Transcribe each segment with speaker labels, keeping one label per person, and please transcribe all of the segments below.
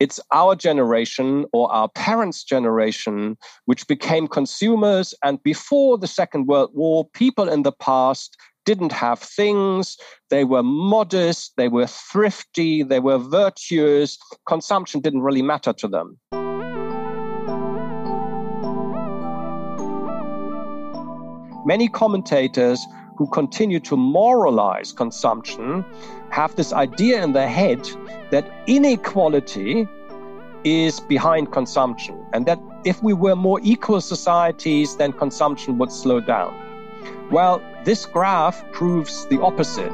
Speaker 1: it's our generation or our parents' generation which became consumers. And before the Second World War, people in the past didn't have things. They were modest, they were thrifty, they were virtuous. Consumption didn't really matter to them. Many commentators who continue to moralize consumption have this idea in their head that inequality is behind consumption, and that if we were more equal societies, then consumption would slow down. Well, this graph proves the opposite.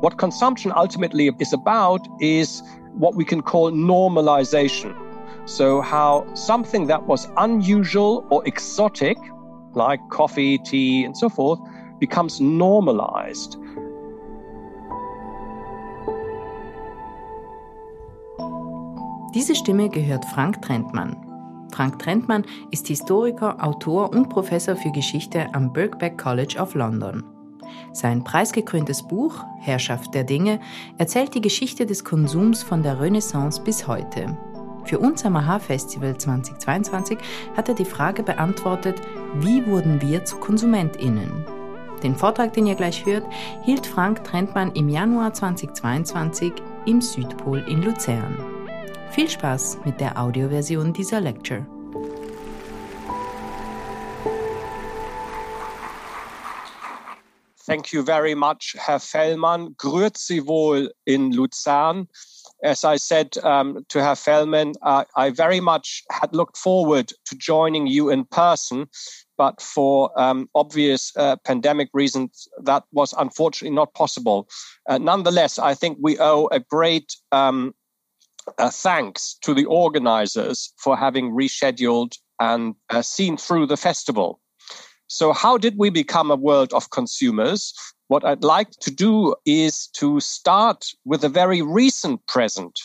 Speaker 1: What consumption ultimately is about is what we can call normalization. So, how something that was unusual or exotic, like coffee, tea, and so forth, becomes normalized.
Speaker 2: Diese Stimme gehört Frank Trentmann. Frank Trentmann ist Historiker, Autor und Professor für Geschichte am Birkbeck College of London. Sein preisgekröntes Buch Herrschaft der Dinge erzählt die Geschichte des Konsums von der Renaissance bis heute. Für uns am AHA-Festival 2022 hat er die Frage beantwortet, wie wurden wir zu KonsumentInnen? Den Vortrag, den ihr gleich hört, hielt Frank Trentmann im Januar 2022 im Südpol in Luzern. Viel Spaß mit der Audioversion dieser Lecture.
Speaker 1: Thank you very much, Herr Fellmann. Grüezi wohl in Luzern. As I said um, to Herr Fellman, uh, I very much had looked forward to joining you in person, but for um, obvious uh, pandemic reasons, that was unfortunately not possible. Uh, nonetheless, I think we owe a great um, uh, thanks to the organizers for having rescheduled and uh, seen through the festival. So, how did we become a world of consumers? What I'd like to do is to start with a very recent present,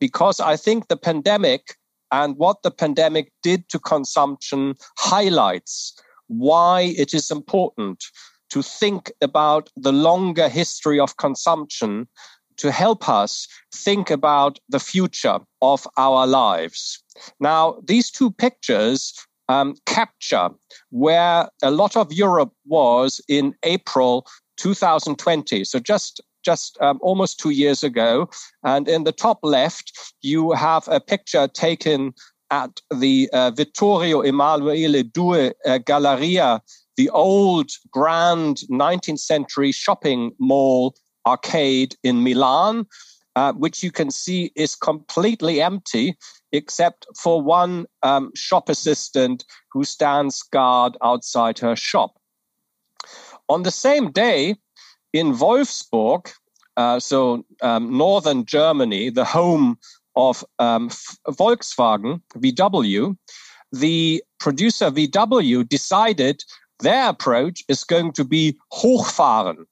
Speaker 1: because I think the pandemic and what the pandemic did to consumption highlights why it is important to think about the longer history of consumption to help us think about the future of our lives. Now, these two pictures um, capture where a lot of Europe was in April 2020. So just just um, almost two years ago. And in the top left, you have a picture taken at the uh, Vittorio Emanuele II uh, Galleria, the old grand 19th century shopping mall arcade in Milan, uh, which you can see is completely empty except for one um, shop assistant who stands guard outside her shop. On the same day, in Wolfsburg, uh, so um, northern Germany, the home of um, Volkswagen, VW, the producer VW decided their approach is going to be hochfahren,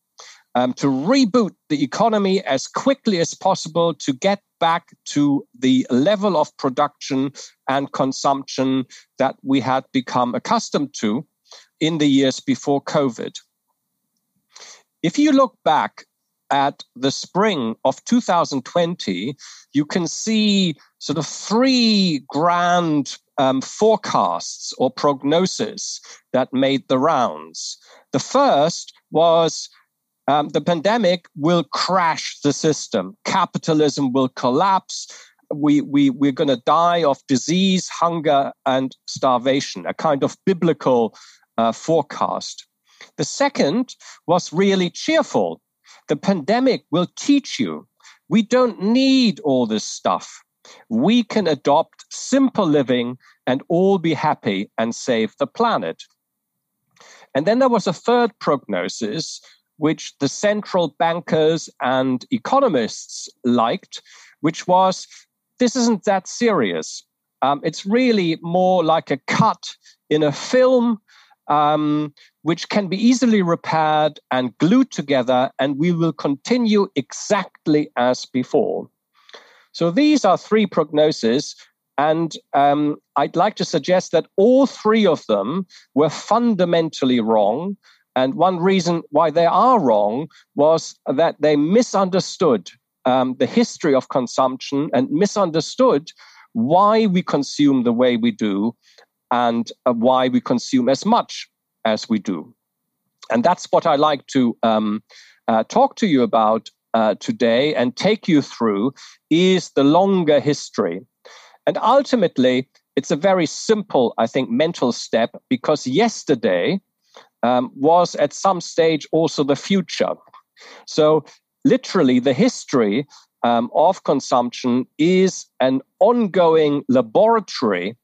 Speaker 1: um, to reboot the economy as quickly as possible to get back to the level of production and consumption that we had become accustomed to in the years before COVID. If you look back at the spring of 2020, you can see sort of three grand um, forecasts or prognosis that made the rounds. The first was um, the pandemic will crash the system. Capitalism will collapse. We, we, we're going to die of disease, hunger, and starvation, a kind of biblical uh, forecast. The second was really cheerful. The pandemic will teach you we don't need all this stuff. We can adopt simple living and all be happy and save the planet. And then there was a third prognosis, which the central bankers and economists liked, which was this isn't that serious. Um, it's really more like a cut in a film, um, which can be easily repaired and glued together, and we will continue exactly as before. So these are three prognoses. And um, I'd like to suggest that all three of them were fundamentally wrong And one reason why they are wrong was that they misunderstood um, the history of consumption and misunderstood why we consume the way we do and uh, why we consume as much as we do. And that's what I like to um, uh, talk to you about uh, today and take you through is the longer history. And ultimately, it's a very simple, I think, mental step because yesterday um, was at some stage also the future. So, literally, the history um, of consumption is an ongoing laboratory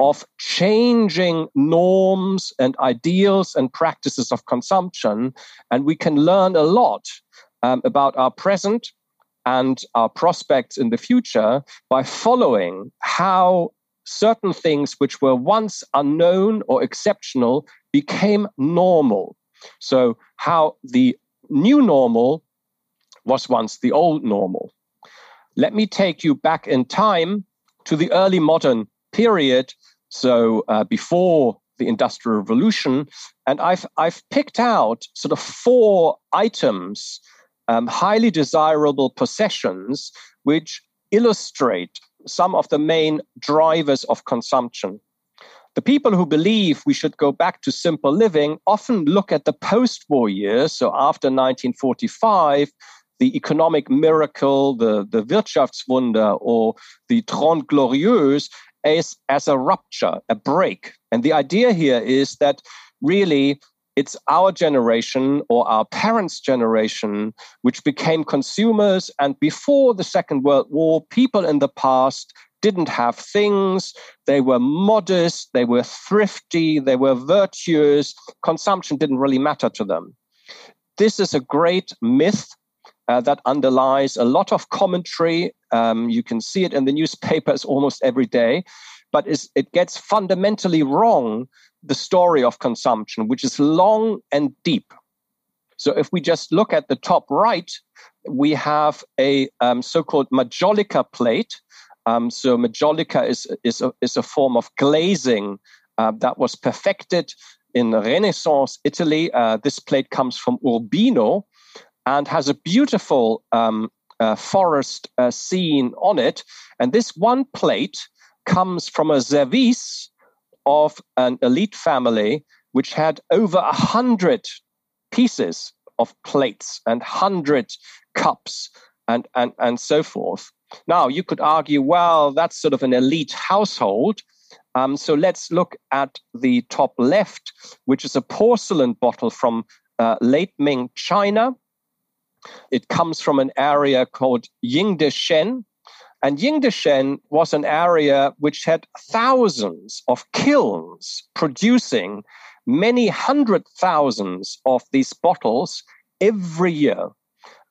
Speaker 1: of changing norms and ideals and practices of consumption. And we can learn a lot um, about our present and our prospects in the future by following how certain things which were once unknown or exceptional became normal. So, how the new normal was once the old normal. Let me take you back in time to the early modern period, so uh, before the Industrial Revolution, and I've I've picked out sort of four items, um, highly desirable possessions, which illustrate some of the main drivers of consumption. The people who believe we should go back to simple living often look at the post war years, so after 1945, the economic miracle, the, the Wirtschaftswunder, or the Trente Glorieuses as, as a rupture, a break. And the idea here is that really it's our generation or our parents' generation which became consumers. And before the Second World War, people in the past didn't have things. They were modest, they were thrifty, they were virtuous. Consumption didn't really matter to them. This is a great myth uh, that underlies a lot of commentary. Um, you can see it in the newspapers almost every day, but it gets fundamentally wrong the story of consumption, which is long and deep. So if we just look at the top right, we have a um, so-called majolica plate. Um, so majolica is is a, is a form of glazing uh, that was perfected in Renaissance Italy. Uh, this plate comes from Urbino and has a beautiful um, uh, forest uh, scene on it. And this one plate comes from a service of an elite family which had over a hundred pieces of plates and hundred cups and, and, and so forth. Now, you could argue, well, that's sort of an elite household. Um, so let's look at the top left, which is a porcelain bottle from uh, late Ming China. It comes from an area called Jingdezhen, and Jingdezhen was an area which had thousands of kilns producing many hundred thousands of these bottles every year.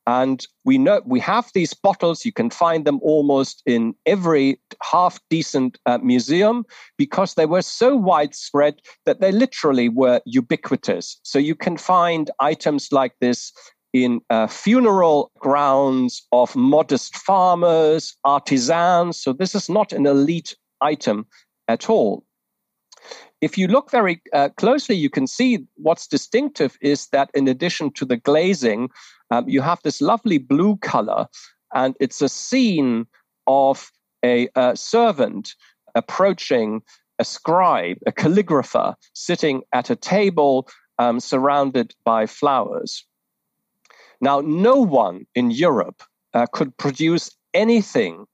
Speaker 1: And we know we have these bottles. You can find them almost in every half decent uh, museum because they were so widespread that they literally were ubiquitous. So you can find items like this in uh, funeral grounds of modest farmers, artisans. So this is not an elite item at all. If you look very uh, closely, you can see what's distinctive is that in addition to the glazing, um, you have this lovely blue color, and it's a scene of a, servant approaching a scribe, a calligrapher, sitting at a table um, surrounded by flowers. Now, no one in Europe uh, could produce anything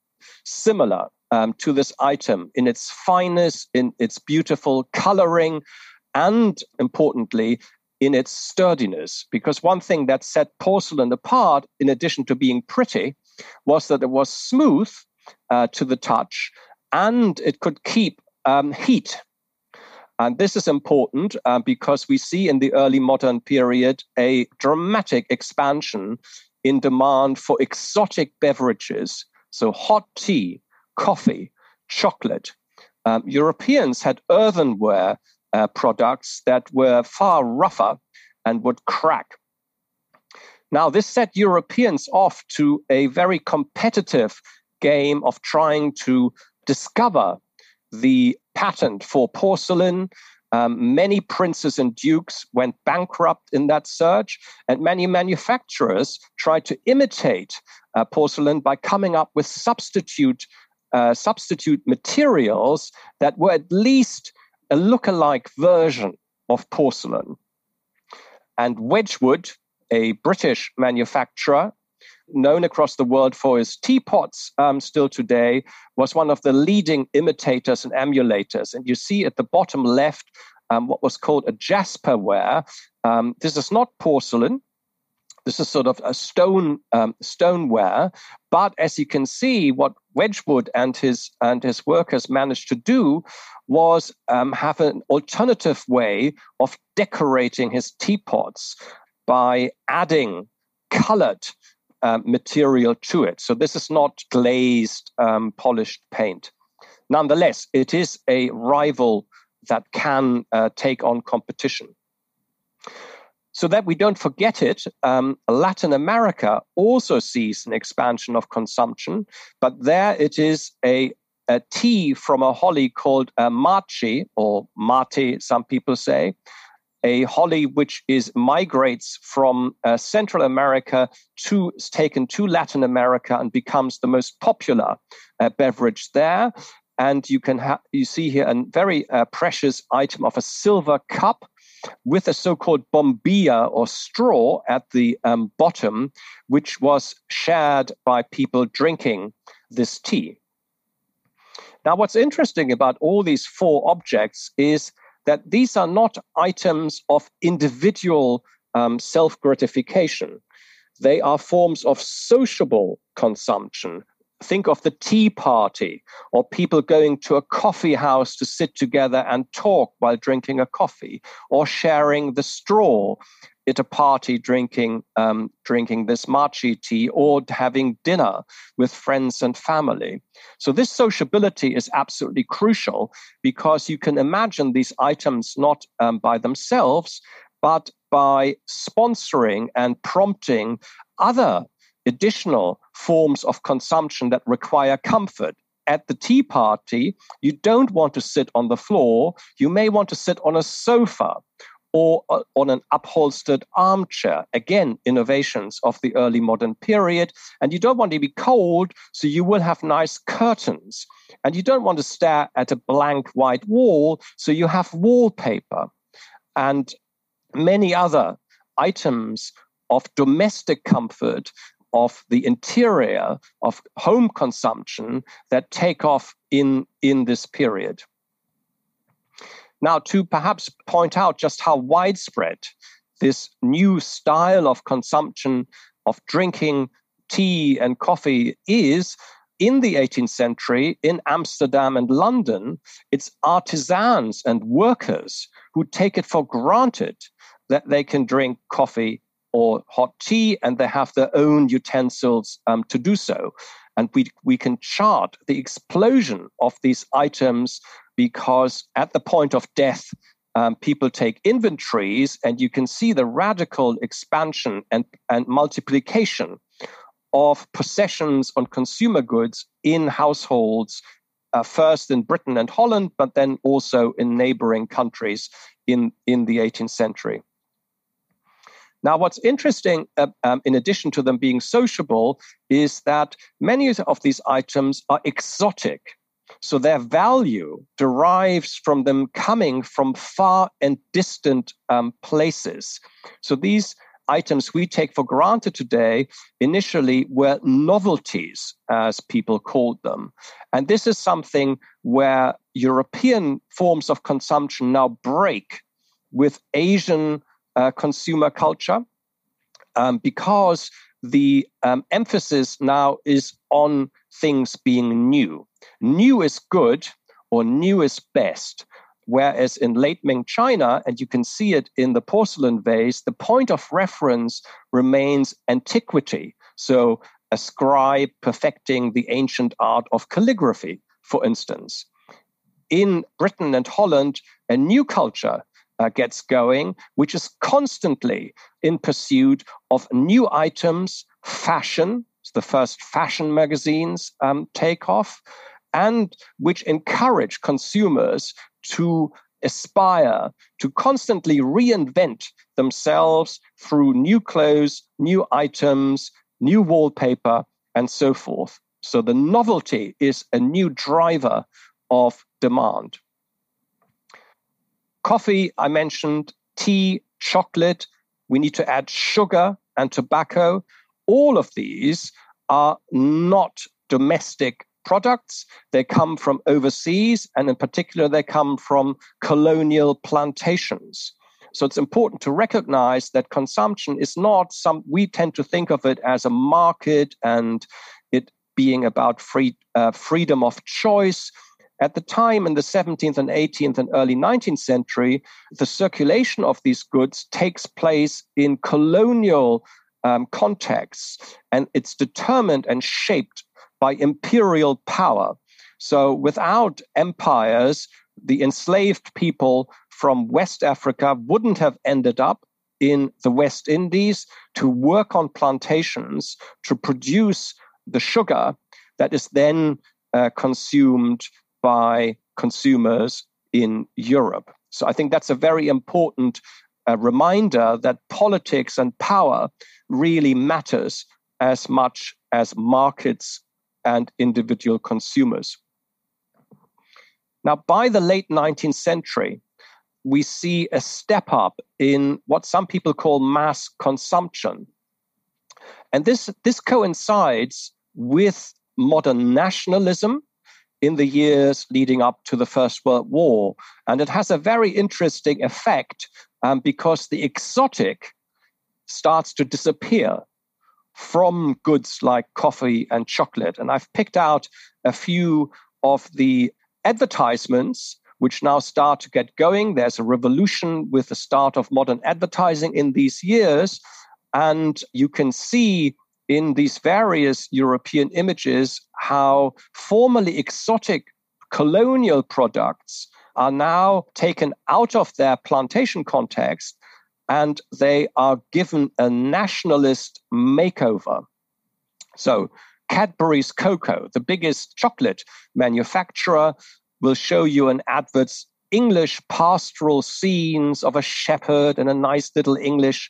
Speaker 1: similar um, to this item in its fineness, in its beautiful coloring, and importantly, in its sturdiness. Because one thing that set porcelain apart, in addition to being pretty, was that it was smooth uh, to the touch and it could keep um, heat and this is important uh, because we see in the early modern period a dramatic expansion in demand for exotic beverages. So, hot tea, coffee, chocolate. Um, Europeans had earthenware uh, products that were far rougher and would crack. Now, this set Europeans off to a very competitive game of trying to discover the patent for porcelain Um, many princes and dukes went bankrupt in that search, and many manufacturers tried to imitate uh, porcelain by coming up with substitute uh, substitute materials that were at least a look-alike version of porcelain. And Wedgwood, a British manufacturer, known across the world for his teapots um, still today, was one of the leading imitators and emulators. And you see at the bottom left um, what was called a jasperware. Um, this is not porcelain. This is sort of a stone um, stoneware, but as you can see, what Wedgwood and his and his workers managed to do was um, have an alternative way of decorating his teapots by adding colored uh, material to it. So this is not glazed, um, polished paint. Nonetheless, it is a rival that can uh, take on competition. So that we don't forget it, um, Latin America also sees an expansion of consumption, but there it is a, a tea from a holly called uh, machi or mate, some people say, a holly which is migrates from uh, Central America to taken to Latin America and becomes the most popular uh, beverage there. And you can ha- you see here a very uh, precious item of a silver cup with a so-called bombilla or straw at the um, bottom, which was shared by people drinking this tea. Now, what's interesting about all these four objects is that these are not items of individual um, self gratification. They are forms of sociable consumption. Think of the tea party or people going to a coffee house to sit together and talk while drinking a coffee or sharing the straw at a party drinking um, drinking this machi tea or having dinner with friends and family. So this sociability is absolutely crucial because you can imagine these items not um, by themselves, but by sponsoring and prompting other additional forms of consumption that require comfort at the tea party, you don't want to sit on the floor. You may want to sit on a sofa or uh, on an upholstered armchair. Again, innovations of the early modern period. And you don't want to be cold, so you will have nice curtains. And you don't want to stare at a blank white wall, so you have wallpaper. And many other items of domestic comfort of the interior of home consumption that take off in in this period. Now, to perhaps point out just how widespread this new style of consumption of drinking tea and coffee is, in the 18th century in Amsterdam and London, it's artisans and workers who take it for granted that they can drink coffee or hot tea and they have their own utensils um, to do so. And we, we can chart the explosion of these items because at the point of death, um, people take inventories, and you can see the radical expansion and, and multiplication of possessions on consumer goods in households, uh, first in Britain and Holland, but then also in neighboring countries in, in the 18th century. Now, what's interesting, uh, um, in addition to them being sociable, is that many of these items are exotic. So their value derives from them coming from far and distant um, places. So these items we take for granted today initially were novelties, as people called them. And this is something where European forms of consumption now break with Asian uh, consumer culture um, because the um, emphasis now is on things being new. New is good or new is best. Whereas in late Ming China, and you can see it in the porcelain vase, the point of reference remains antiquity. So a scribe perfecting the ancient art of calligraphy, for instance. In Britain and Holland, a new culture uh, gets going, which is constantly in pursuit of new items, fashion, the first fashion magazines um, take off, and which encourage consumers to aspire to constantly reinvent themselves through new clothes, new items, new wallpaper, and so forth. So the novelty is a new driver of demand. Coffee, I mentioned, tea, chocolate, we need to add sugar and tobacco. All of these are not domestic products. They come from overseas, and in particular, they come from colonial plantations. So it's important to recognize that consumption is not some, we tend to think of it as a market and it being about free, uh, freedom of choice. At the time in the 17th and 18th and early 19th century, the circulation of these goods takes place in colonial um, contexts and it's determined and shaped by imperial power. So without empires, the enslaved people from West Africa wouldn't have ended up in the West Indies to work on plantations to produce the sugar that is then uh, consumed by consumers in Europe. So I think that's a very important uh, reminder that politics and power really matters as much as markets and individual consumers. Now, by the late 19th century, we see a step up in what some people call mass consumption. And this, this coincides with modern nationalism in the years leading up to the First World War. And it has a very interesting effect um, because the exotic starts to disappear from goods like coffee and chocolate. And I've picked out a few of the advertisements which now start to get going. There's a revolution with the start of modern advertising in these years. And you can see in these various European images how formerly exotic colonial products are now taken out of their plantation context and they are given a nationalist makeover. So, Cadbury's Cocoa, the biggest chocolate manufacturer, will show you an advert's English pastoral scenes of a shepherd and a nice little English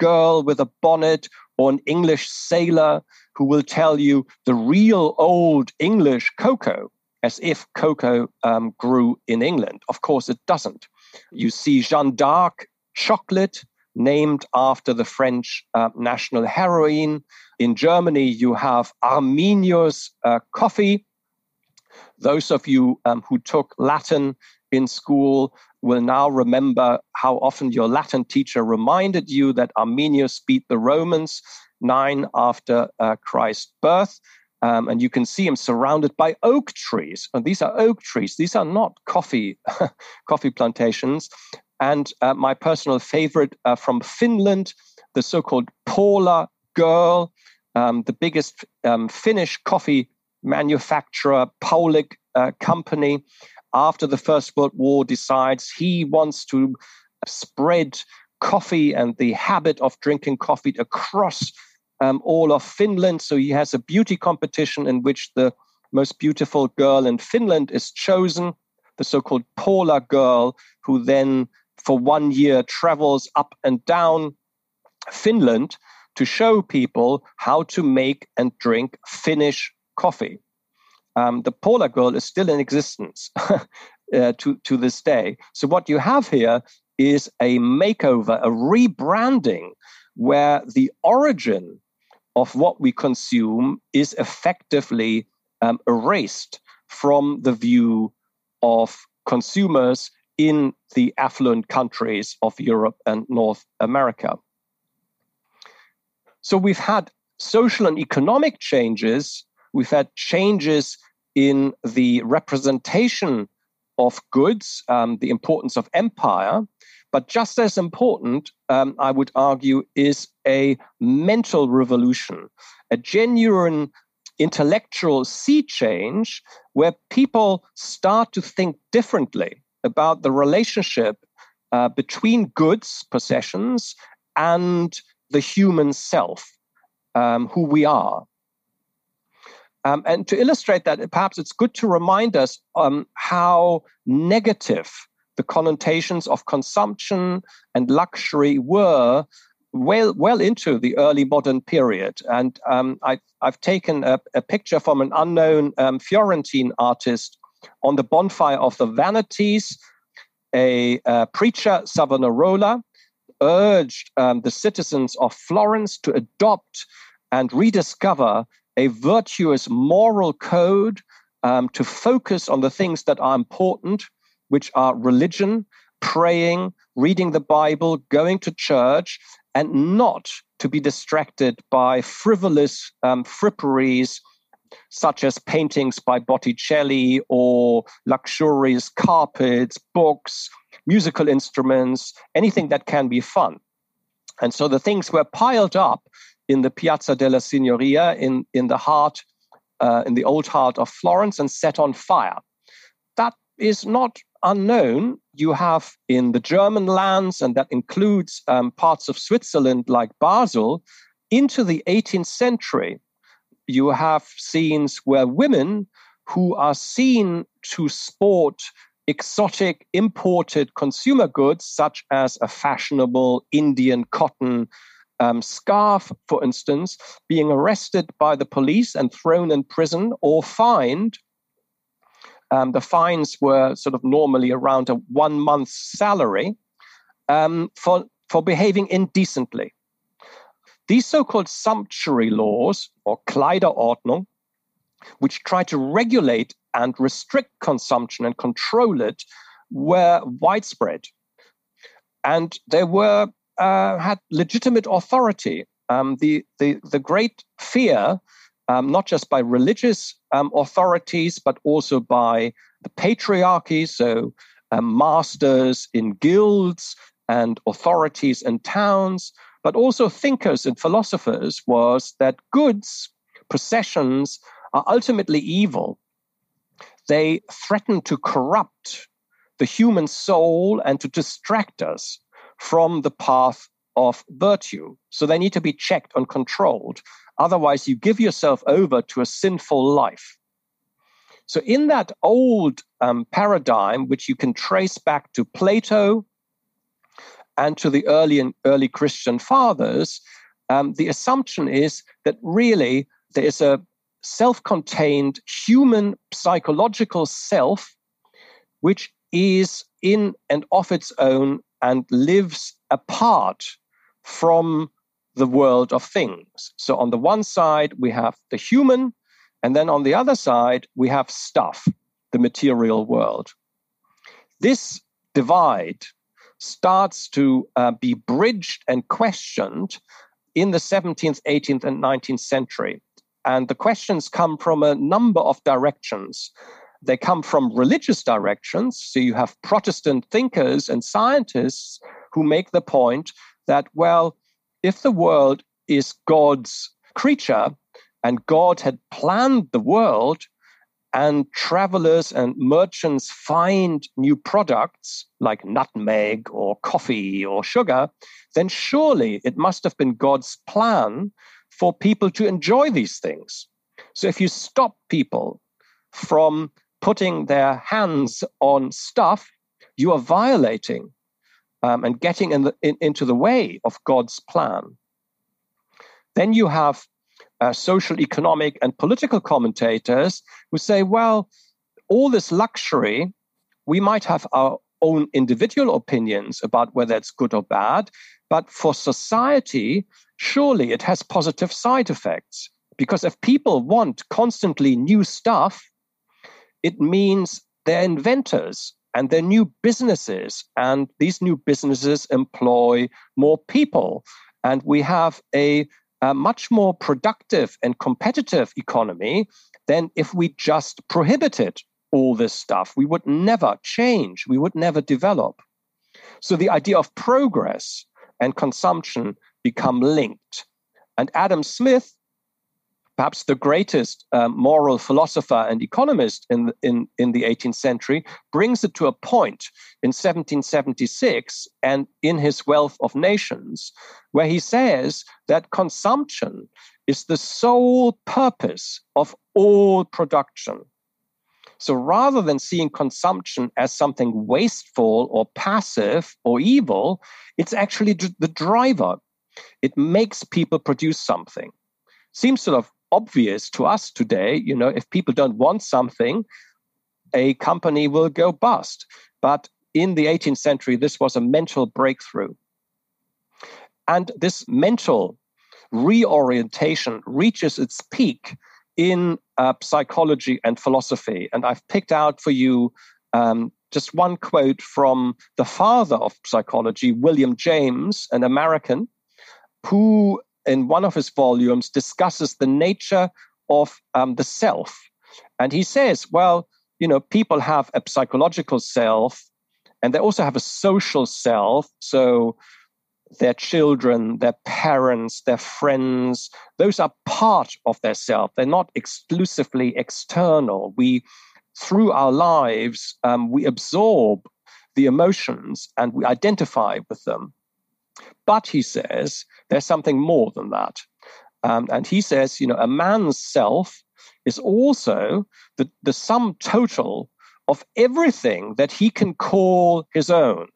Speaker 1: girl with a bonnet or an English sailor who will tell you the real old English cocoa as if cocoa um, grew in England. Of course, it doesn't. You see Jeanne d'Arc chocolate named after the French uh, national heroine. In Germany, you have Arminius uh, coffee. Those of you um, who took Latin in school will now remember how often your Latin teacher reminded you that Arminius beat the Romans nine after uh, Christ's birth. Um, and you can see him surrounded by oak trees. And these are oak trees. These are not coffee coffee plantations. And uh, my personal favorite uh, from Finland, the so-called Paulig Girl, um, the biggest um, Finnish coffee manufacturer, Paulig uh, company, after the First World War decides he wants to spread coffee and the habit of drinking coffee across um, all of Finland. So he has a beauty competition in which the most beautiful girl in Finland is chosen, the so called Paulig girl, who then for one year travels up and down Finland to show people how to make and drink Finnish coffee. Um, the Paulig Girl is still in existence uh, to, to this day. So, what you have here is a makeover, a rebranding, where the origin of what we consume is effectively um, erased from the view of consumers in the affluent countries of Europe and North America. So we've had social and economic changes, we've had changes in the representation of goods, um, the importance of empire. But just as important, um, I would argue, is a mental revolution, a genuine intellectual sea change where people start to think differently about the relationship uh, between goods, possessions, and the human self, um, who we are. Um, and to illustrate that, perhaps it's good to remind us um, how negative the connotations of consumption and luxury were well well into the early modern period. And um, I, have taken a, a, picture from an unknown um, Florentine artist on the bonfire of the vanities. A, a preacher, Savonarola, urged um, the citizens of Florence to adopt and rediscover a virtuous moral code um, to focus on the things that are important, which are religion, praying, reading the Bible, going to church, and not to be distracted by frivolous um, fripperies such as paintings by Botticelli or luxurious carpets, books, musical instruments, anything that can be fun. And so the things were piled up in the Piazza della Signoria in, in the heart, uh, in the old heart of Florence and set on fire. That is not unknown. You have in the German lands, and that includes um, parts of Switzerland like Basel, into the 18th century. You have scenes where women who are seen to sport exotic imported consumer goods, such as a fashionable Indian cotton um, scarf, for instance, being arrested by the police and thrown in prison or fined um, the fines were sort of normally around a one month's salary um, for, for behaving indecently. These so called sumptuary laws, or Kleiderordnung, which try to regulate and restrict consumption and control it, were widespread. And they were uh, had legitimate authority. Um, the, the, the great fear um, not just by religious um, authorities, but also by the patriarchy, so um, masters in guilds and authorities in towns, but also thinkers and philosophers, was that goods, possessions, are ultimately evil. They threaten to corrupt the human soul and to distract us from the path of virtue. So they need to be checked and controlled. Otherwise, you give yourself over to a sinful life. So, in that old um, paradigm, which you can trace back to Plato and to the early and early Christian fathers, um, the assumption is that really there is a self-contained human psychological self, which is in and of its own and lives apart from the world of things. So on the one side, we have the human, and then on the other side, we have stuff, the material world. This divide starts to uh, be bridged and questioned in the 17th, 18th, and 19th century. And the questions come from a number of directions. They come from religious directions. So you have Protestant thinkers and scientists who make the point that, well, if the world is God's creature and God had planned the world, and travelers and merchants find new products like nutmeg or coffee or sugar, then surely it must have been God's plan for people to enjoy these things. So if you stop people from putting their hands on stuff, you are violating um, and getting in the, in, into the way of God's plan. Then you have uh, social, economic, and political commentators who say, well, all this luxury, we might have our own individual opinions about whether it's good or bad, but for society, surely it has positive side effects. Because if people want constantly new stuff, it means they're inventors and they're new businesses, and these new businesses employ more people. And we have a, a much more productive and competitive economy than if we just prohibited all this stuff. We would never change, we would never develop. So the idea of progress and consumption become linked. And Adam Smith perhaps the greatest um, moral philosopher and economist in, in, in the 18th century, brings it to a point in 1776 and in his Wealth of Nations, where he says that consumption is the sole purpose of all production. So rather than seeing consumption as something wasteful or passive or evil, it's actually the driver. It makes people produce something. Seems sort of obvious to us today. You know, if people don't want something, a company will go bust. But in the 18th century, this was a mental breakthrough. And this mental reorientation reaches its peak in uh, psychology and philosophy. And I've picked out for you um, just one quote from the father of psychology, William James, an American, who in one of his volumes discusses the nature of um, the self. And he says, well, you know, people have a psychological self and they also have a social self. So their children, their parents, their friends, those are part of their self. They're not exclusively external. We, through our lives, um, we absorb the emotions and we identify with them. But he says there's something more than that. Um, and he says, you know, a man's self is also the, the sum total of everything that he can call his own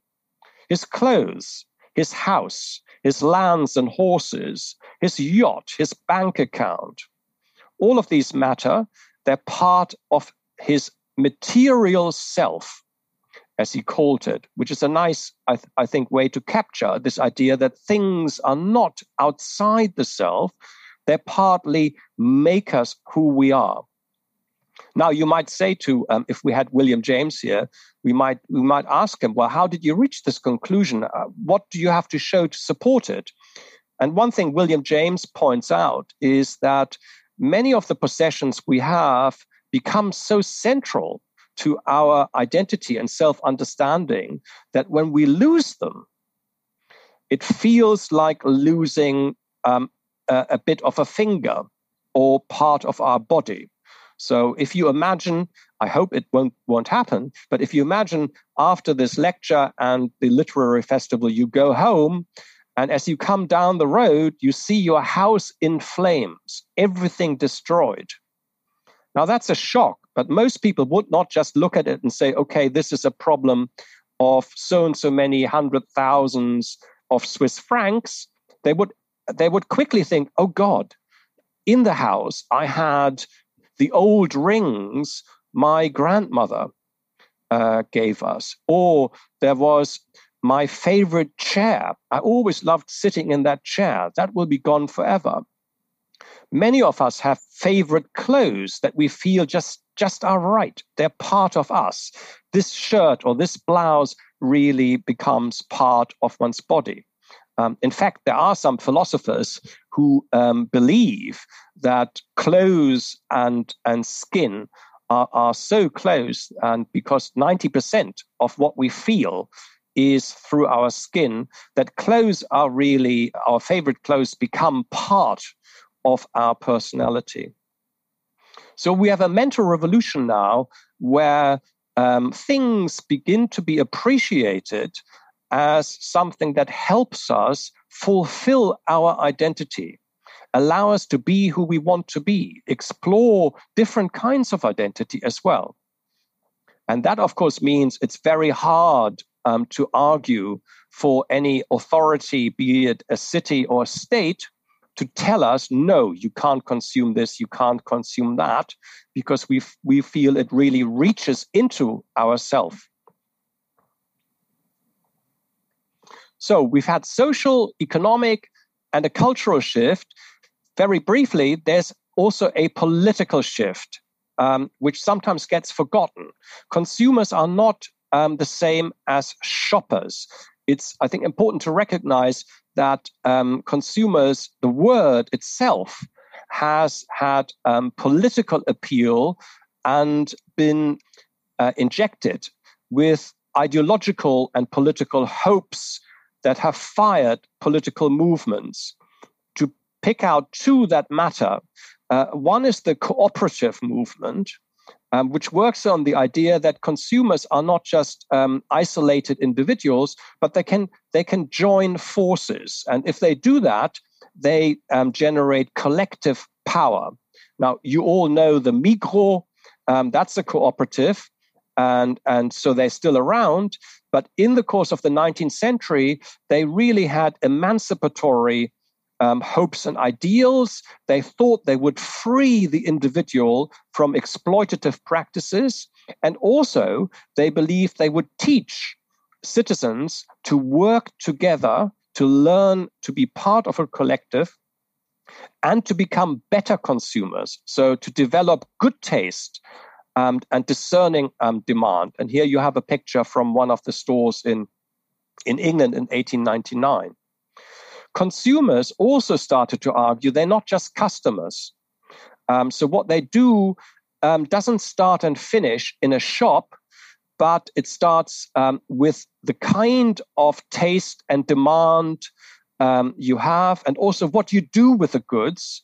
Speaker 1: his clothes, his house, his lands and horses, his yacht, his bank account. All of these matter. They're part of his material self, as he called it, which is a nice, I, th- I think, way to capture this idea that things are not outside the self, they partly make us who we are. Now, you might say to, um, if we had William James here, we might we might ask him, well, how did you reach this conclusion? Uh, what do you have to show to support it? And one thing William James points out is that many of the possessions we have become so central to our identity and self understanding that when we lose them, it feels like losing um, a, a bit of a finger or part of our body. So if you imagine, I hope it won't won't happen, but if you imagine after this lecture and the literary festival, you go home, and as you come down the road, you see your house in flames, everything destroyed. Now that's a shock, but most people would not just look at it and say, okay, this is a problem of so and so many hundred thousands of Swiss francs. They would they would quickly think, oh God, in the house I had the old rings my grandmother uh, gave us, or there was my favorite chair. I always loved sitting in that chair. That will be gone forever. Many of us have favorite clothes that we feel just just are right. They're part of us. This shirt or this blouse really becomes part of one's body. Um, in fact, there are some philosophers who um, believe that clothes and, and skin are, are so close, and because 90% of what we feel is through our skin, that clothes are really, our favorite clothes become part of our personality. So we have a mental revolution now where um, things begin to be appreciated as something that helps us fulfill our identity, allow us to be who we want to be, explore different kinds of identity as well. And that, of course, means it's very hard um, to argue for any authority, be it a city or a state, to tell us, no, you can't consume this, you can't consume that, because we, we feel it really reaches into ourself. So we've had social, economic, and a cultural shift. Very briefly, there's also a political shift, um, which sometimes gets forgotten. Consumers are not um, the same as shoppers. It's, I think, important to recognize that um, consumers, the word itself, has had um, political appeal and been uh, injected with ideological and political hopes that have fired political movements. To pick out two that matter, uh, one is the cooperative movement, um, which works on the idea that consumers are not just um, isolated individuals, but they can they can join forces, and if they do that, they um, generate collective power. Now, you all know the Migros Um, that's a cooperative. And, and so they're still around. But in the course of the 19th century, they really had emancipatory um, hopes and ideals. They thought they would free the individual from exploitative practices. And also, they believed they would teach citizens to work together, to learn to be part of a collective, and to become better consumers. So, to develop good taste um, and discerning um, demand. And here you have a picture from one of the stores in, in England in 1899. Consumers also started to argue they're not just customers. Um, so, what they do um, doesn't start and finish in a shop, but it starts um, with the kind of taste and demand um, you have, and also what you do with the goods,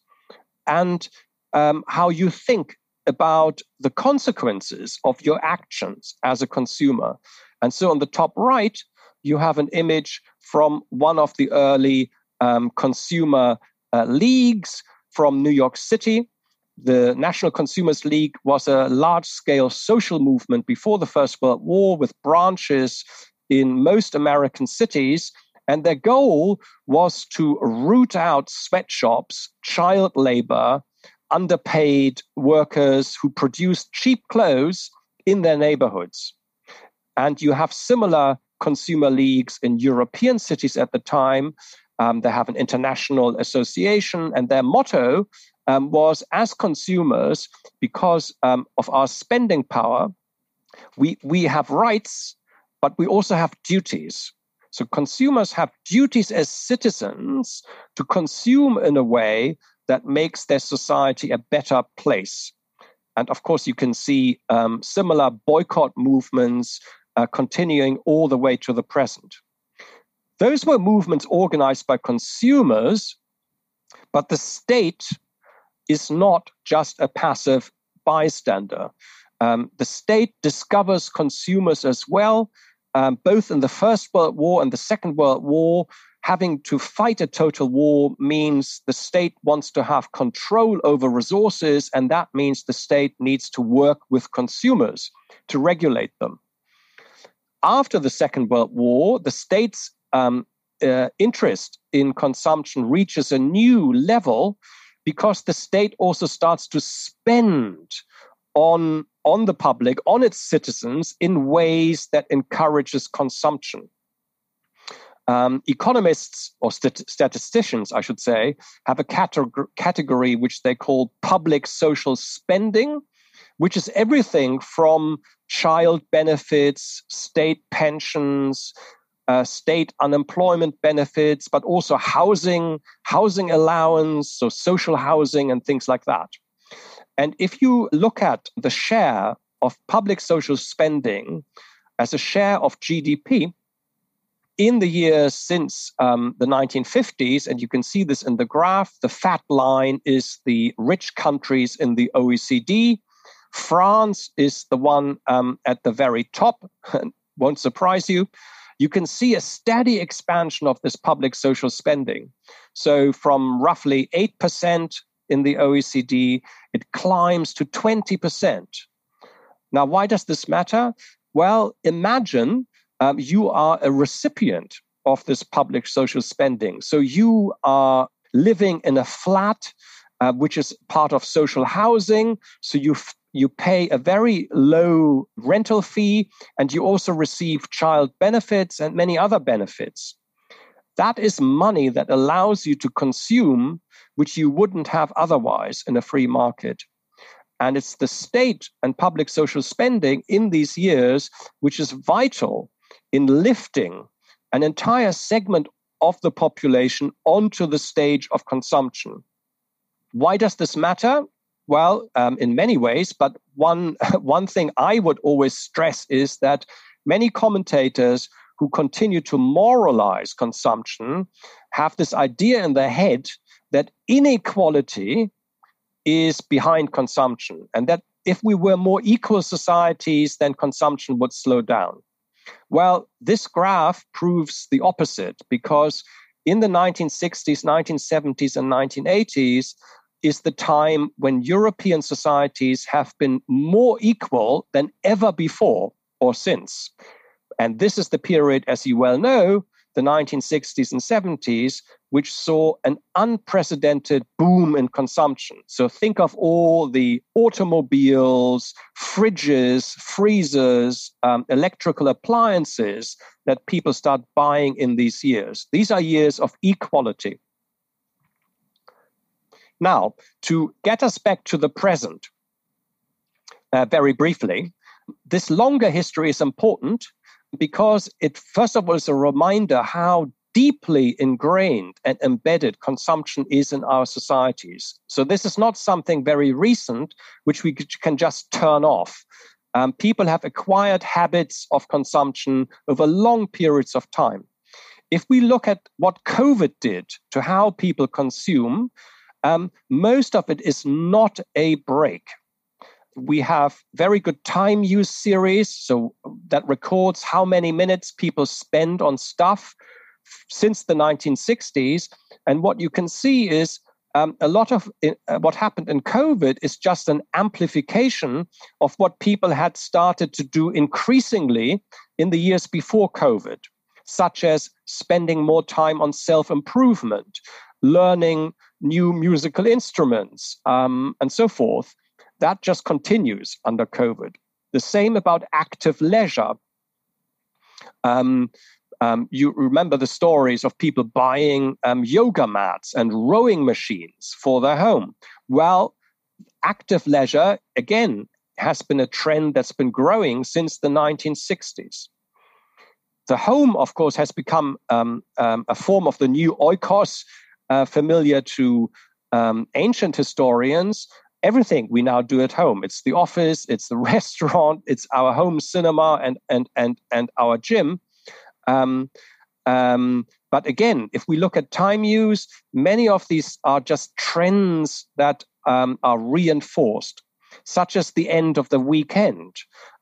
Speaker 1: and um, how you think about the consequences of your actions as a consumer. And so on the top right, you have an image from one of the early um, consumer uh, leagues from New York City. The National Consumers League was a large scale social movement before the First World War with branches in most American cities. And their goal was to root out sweatshops, child labor, underpaid workers who produced cheap clothes in their neighborhoods. And you have similar consumer leagues in European cities at the time. Um, they have an international association, and their motto um, was as consumers, because um, of our spending power, we, we have rights, but we also have duties. So consumers have duties as citizens to consume in a way that makes their society a better place. And of course, you can see um, similar boycott movements uh, continuing all the way to the present. Those were movements organized by consumers, but the state is not just a passive bystander. Um, the state discovers consumers as well, um, both in the First World War and the Second World War having to fight a total war means the state wants to have control over resources, and that means the state needs to work with consumers to regulate them. After the Second World War, the state's um, uh, interest in consumption reaches a new level because the state also starts to spend on, on the public, on its citizens, in ways that encourages consumption. Um, economists or stat- statisticians, I should say, have a categor- category which they call public social spending, which is everything from child benefits, state pensions, uh, state unemployment benefits, but also housing, housing allowance, so social housing and things like that. And if you look at the share of public social spending as a share of GDP, in the years since um, the 1950s, and you can see this in the graph, the fat line is the rich countries in the OECD. France is the one um, at the very top, won't surprise you. You can see a steady expansion of this public social spending. So, from roughly 8% in the OECD, it climbs to 20%. Now, why does this matter? Well, imagine um, you are a recipient of this public social spending. So you are living in a flat, uh, which is part of social housing. So you you pay a very low rental fee, and you also receive child benefits and many other benefits. That is money that allows you to consume, which you wouldn't have otherwise in a free market. And it's the state and public social spending in these years which is vital in lifting an entire segment of the population onto the stage of consumption. Why does this matter? Well, um, in many ways, but one, one thing I would always stress is that many commentators who continue to moralize consumption have this idea in their head that inequality is behind consumption and that if we were more equal societies, then consumption would slow down. Well, this graph proves the opposite because in the 1960s, 1970s, and 1980s, is the time when European societies have been more equal than ever before or since. And this is the period, as you well know, the 1960s and 70s, which saw an unprecedented boom in consumption. So think of all the automobiles, fridges, freezers, um, electrical appliances that people start buying in these years. These are years of equality. Now, to get us back to the present, uh, very briefly, this longer history is important because it, first of all, is a reminder how deeply ingrained and embedded consumption is in our societies. So, this is not something very recent, which we can just turn off. Um, people have acquired habits of consumption over long periods of time. If we look at what COVID did to how people consume, um, most of it is not a break. We have very good time use series so that records how many minutes people spend on stuff since the 1960s and what you can see is um, a lot of uh, what happened in covid is just an amplification of what people had started to do increasingly in the years before covid such as spending more time on self improvement learning new musical instruments um, and so forth that just continues under COVID. The same about active leisure. Um, um, you remember the stories of people buying um, yoga mats and rowing machines for their home. Well, active leisure, again, has been a trend that's been growing since the 1960s. The home, of course, has become um, um, a form of the new oikos, uh, familiar to um, ancient historians, everything we now do at home. It's the office, it's the restaurant, it's our home cinema, and and and and our gym. Um, um, but again, if we look at time use, many of these are just trends that um, are reinforced, such as the end of the weekend.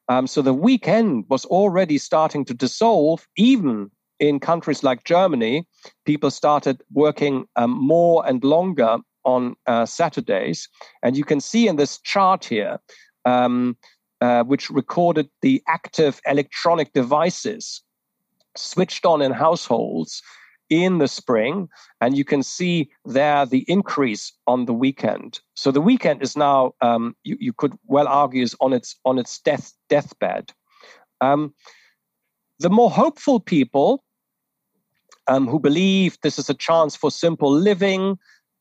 Speaker 1: Um, so the weekend was already starting to dissolve, even in countries like Germany. People started working um, more and longer on uh, Saturdays. And you can see in this chart here, um, uh, which recorded the active electronic devices switched on in households in the spring. And you can see there the increase on the weekend. So the weekend is now, um, you, you, could well argue, is on its on its death deathbed. Um, the more hopeful people um, who believe this is a chance for simple living,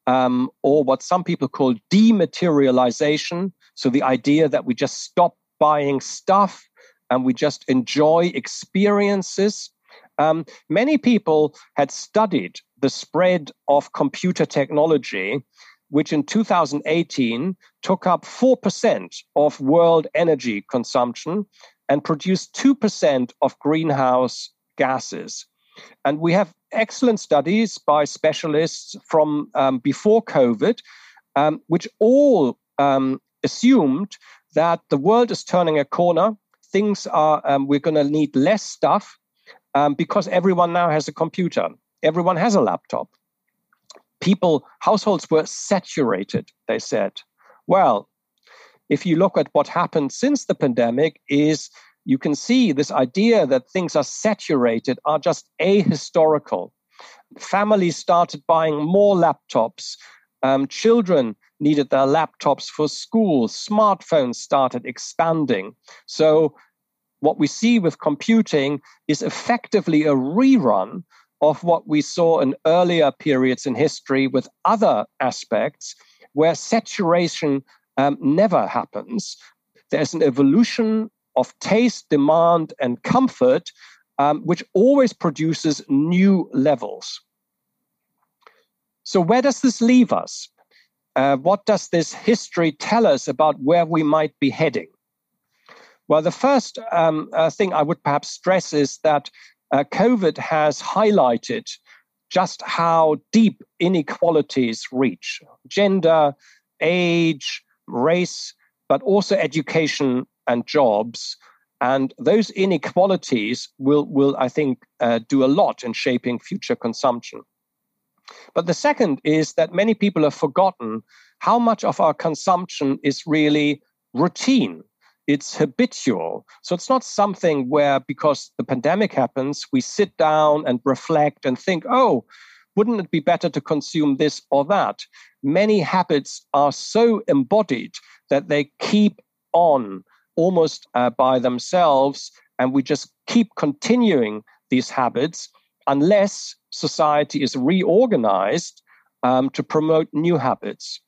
Speaker 1: um, or what some people call dematerialization. So the idea that we just stop buying stuff and we just enjoy experiences. Um, many people had studied the spread of computer technology, which in 2018 took up 4% of world energy consumption and produced 2% of greenhouse gases. And we have excellent studies by specialists from um, before COVID, um, which all um, assumed that the world is turning a corner. Things are, um, we're going to need less stuff um, because everyone now has a computer, everyone has a laptop. People, households were saturated, they said. Well, if you look at what happened since the pandemic, is you can see this idea that things are saturated are just ahistorical. Families started buying more laptops. Um, children needed their laptops for school. Smartphones started expanding. So, what we see with computing is effectively a rerun of what we saw in earlier periods in history with other aspects where saturation um, never happens. There's an evolution of taste, demand, and comfort, um, which always produces new levels. So, where does this leave us? Uh, what does this history tell us about where we might be heading? Well, the first um, uh, thing I would perhaps stress is that uh, COVID has highlighted just how deep inequalities reach gender, age, race, but also education and jobs. And those inequalities will, will I think, uh, do a lot in shaping future consumption. But the second is that many people have forgotten how much of our consumption is really routine it's habitual. So it's not something where, because the pandemic happens, we sit down and reflect and think, oh, wouldn't it be better to consume this or that? Many habits are so embodied that they keep on almost uh, by themselves, and we just keep continuing these habits unless society is reorganized um, to promote new habits.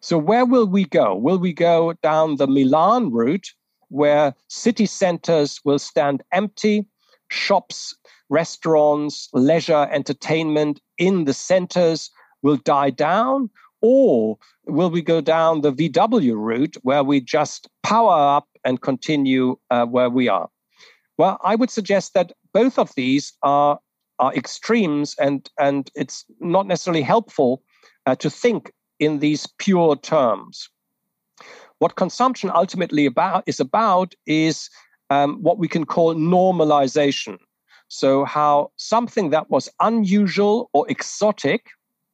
Speaker 1: So, where will we go? Will we go down the Milan route, where city centers will stand empty, shops, restaurants, leisure, entertainment in the centers will die down? Or will we go down the VW route, where we just power up and continue uh, where we are? Well, I would suggest that both of these are, are extremes, and, and it's not necessarily helpful uh, to think in these pure terms. What consumption ultimately about is about is um, what we can call normalization. So, how something that was unusual or exotic,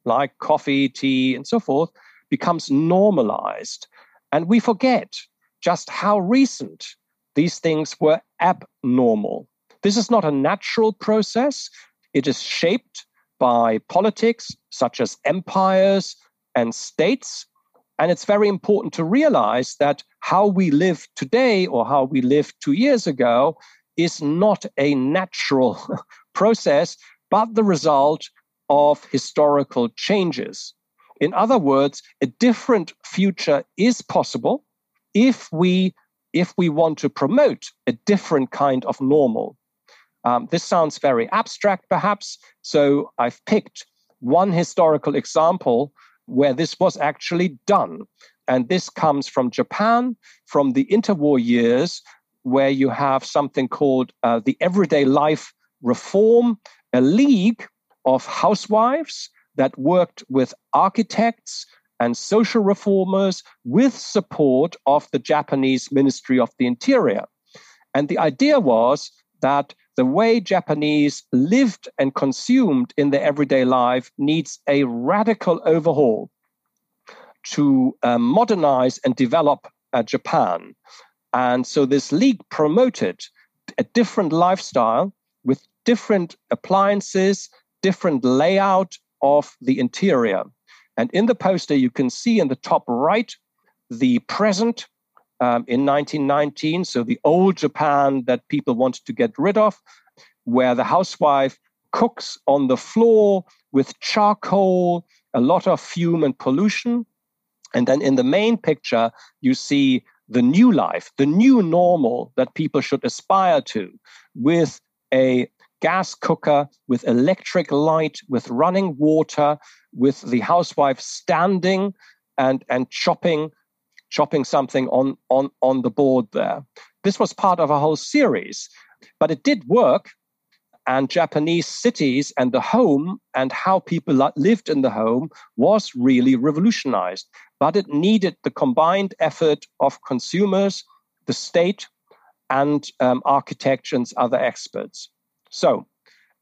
Speaker 1: like coffee, tea, and so forth, becomes normalized. And we forget just how recent these things were abnormal. This is not a natural process. It is shaped by politics, such as empires, and states. And it's very important to realize that how we live today or how we lived two years ago is not a natural process, but the result of historical changes. In other words, a different future is possible if we if we want to promote a different kind of normal. Um, this sounds very abstract, perhaps. So I've picked one historical example where this was actually done. And this comes from Japan, from the interwar years, where you have something called uh, the Everyday Life Reform, a league of housewives that worked with architects and social reformers with support of the Japanese Ministry of the Interior. And the idea was that the way Japanese lived and consumed in their everyday life needs a radical overhaul to uh, modernize and develop uh, Japan. And so this league promoted a different lifestyle with different appliances, different layout of the interior. And in the poster, you can see in the top right the present um, in 1919, so the old Japan that people wanted to get rid of, where the housewife cooks on the floor with charcoal, a lot of fume and pollution. And then in the main picture, you see the new life, the new normal that people should aspire to with a gas cooker, with electric light, with running water, with the housewife standing and, and chopping chopping something on, on, on the board there. This was part of a whole series, but it did work. And Japanese cities and the home and how people lived in the home was really revolutionized. But it needed the combined effort of consumers, the state, and um, architects and other experts. So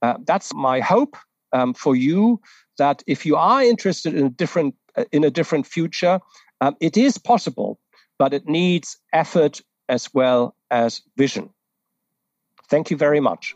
Speaker 1: uh, that's my hope um, for you that if you are interested in a different uh, in a different future, um, it is possible, but it needs effort as well as vision. Thank you very much.